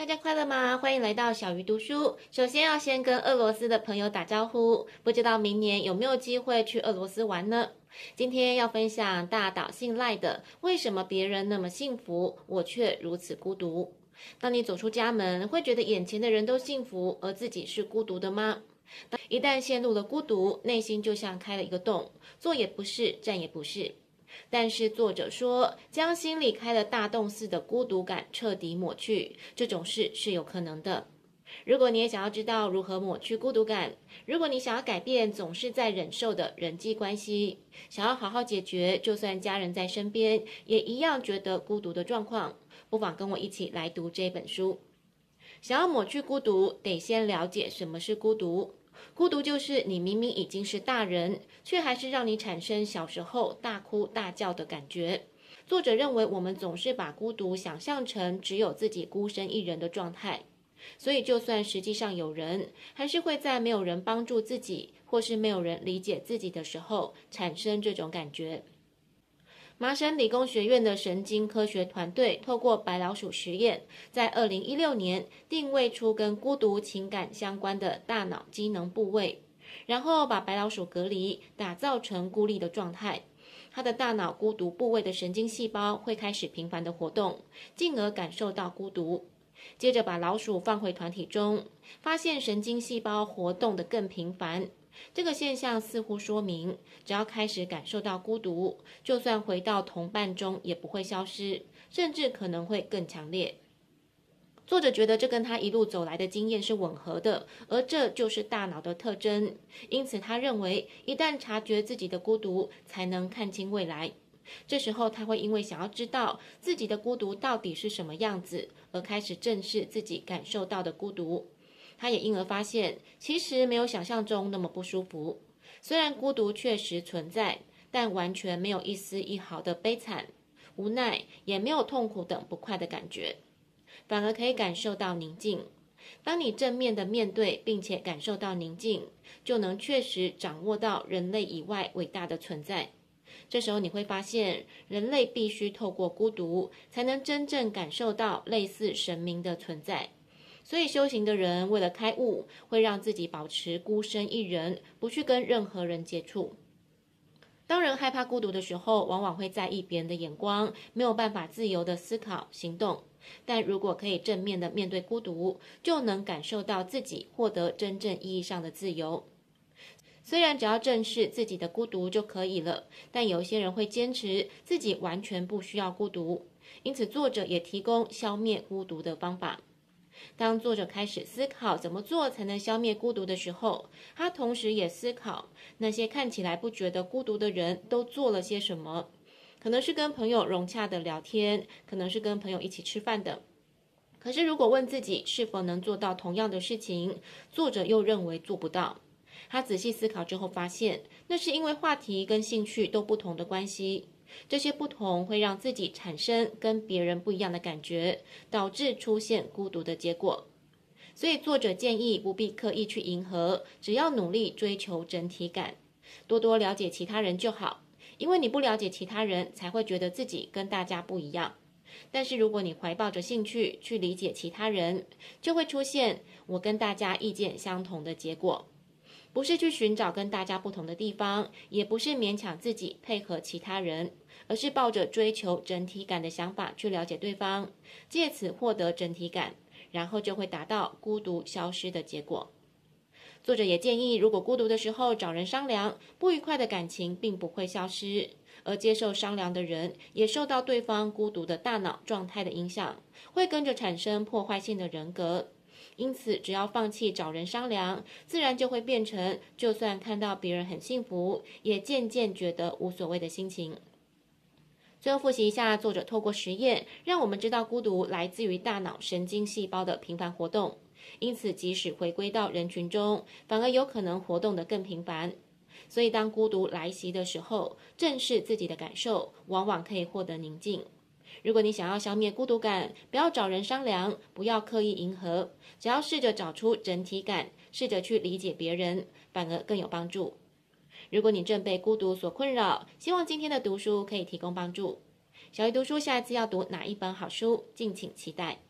大家快乐吗？欢迎来到小鱼读书。首先要先跟俄罗斯的朋友打招呼，不知道明年有没有机会去俄罗斯玩呢？今天要分享大岛信赖的《为什么别人那么幸福，我却如此孤独》。当你走出家门，会觉得眼前的人都幸福，而自己是孤独的吗？一旦陷入了孤独，内心就像开了一个洞，坐也不是，站也不是。但是作者说，将心里开了大洞似的孤独感彻底抹去，这种事是有可能的。如果你也想要知道如何抹去孤独感，如果你想要改变总是在忍受的人际关系，想要好好解决，就算家人在身边也一样觉得孤独的状况，不妨跟我一起来读这本书。想要抹去孤独，得先了解什么是孤独。孤独就是你明明已经是大人，却还是让你产生小时候大哭大叫的感觉。作者认为，我们总是把孤独想象成只有自己孤身一人的状态，所以就算实际上有人，还是会在没有人帮助自己，或是没有人理解自己的时候，产生这种感觉。麻省理工学院的神经科学团队透过白老鼠实验，在二零一六年定位出跟孤独情感相关的大脑机能部位，然后把白老鼠隔离，打造成孤立的状态。它的大脑孤独部位的神经细胞会开始频繁的活动，进而感受到孤独。接着把老鼠放回团体中，发现神经细胞活动得更频繁。这个现象似乎说明，只要开始感受到孤独，就算回到同伴中也不会消失，甚至可能会更强烈。作者觉得这跟他一路走来的经验是吻合的，而这就是大脑的特征。因此，他认为一旦察觉自己的孤独，才能看清未来。这时候，他会因为想要知道自己的孤独到底是什么样子，而开始正视自己感受到的孤独。他也因而发现，其实没有想象中那么不舒服。虽然孤独确实存在，但完全没有一丝一毫的悲惨、无奈，也没有痛苦等不快的感觉，反而可以感受到宁静。当你正面的面对，并且感受到宁静，就能确实掌握到人类以外伟大的存在。这时候你会发现，人类必须透过孤独，才能真正感受到类似神明的存在。所以修行的人为了开悟，会让自己保持孤身一人，不去跟任何人接触。当人害怕孤独的时候，往往会在意别人的眼光，没有办法自由的思考行动。但如果可以正面的面对孤独，就能感受到自己获得真正意义上的自由。虽然只要正视自己的孤独就可以了，但有些人会坚持自己完全不需要孤独。因此，作者也提供消灭孤独的方法。当作者开始思考怎么做才能消灭孤独的时候，他同时也思考那些看起来不觉得孤独的人都做了些什么。可能是跟朋友融洽的聊天，可能是跟朋友一起吃饭的。可是如果问自己是否能做到同样的事情，作者又认为做不到。他仔细思考之后发现，那是因为话题跟兴趣都不同的关系。这些不同会让自己产生跟别人不一样的感觉，导致出现孤独的结果。所以作者建议不必刻意去迎合，只要努力追求整体感，多多了解其他人就好。因为你不了解其他人，才会觉得自己跟大家不一样。但是如果你怀抱着兴趣去理解其他人，就会出现我跟大家意见相同的结果。不是去寻找跟大家不同的地方，也不是勉强自己配合其他人，而是抱着追求整体感的想法去了解对方，借此获得整体感，然后就会达到孤独消失的结果。作者也建议，如果孤独的时候找人商量，不愉快的感情并不会消失，而接受商量的人也受到对方孤独的大脑状态的影响，会跟着产生破坏性的人格。因此，只要放弃找人商量，自然就会变成，就算看到别人很幸福，也渐渐觉得无所谓的心情。最后复习一下，作者透过实验，让我们知道孤独来自于大脑神经细胞的频繁活动。因此，即使回归到人群中，反而有可能活动得更频繁。所以，当孤独来袭的时候，正视自己的感受，往往可以获得宁静。如果你想要消灭孤独感，不要找人商量，不要刻意迎合，只要试着找出整体感，试着去理解别人，反而更有帮助。如果你正被孤独所困扰，希望今天的读书可以提供帮助。小鱼读书下一次要读哪一本好书，敬请期待。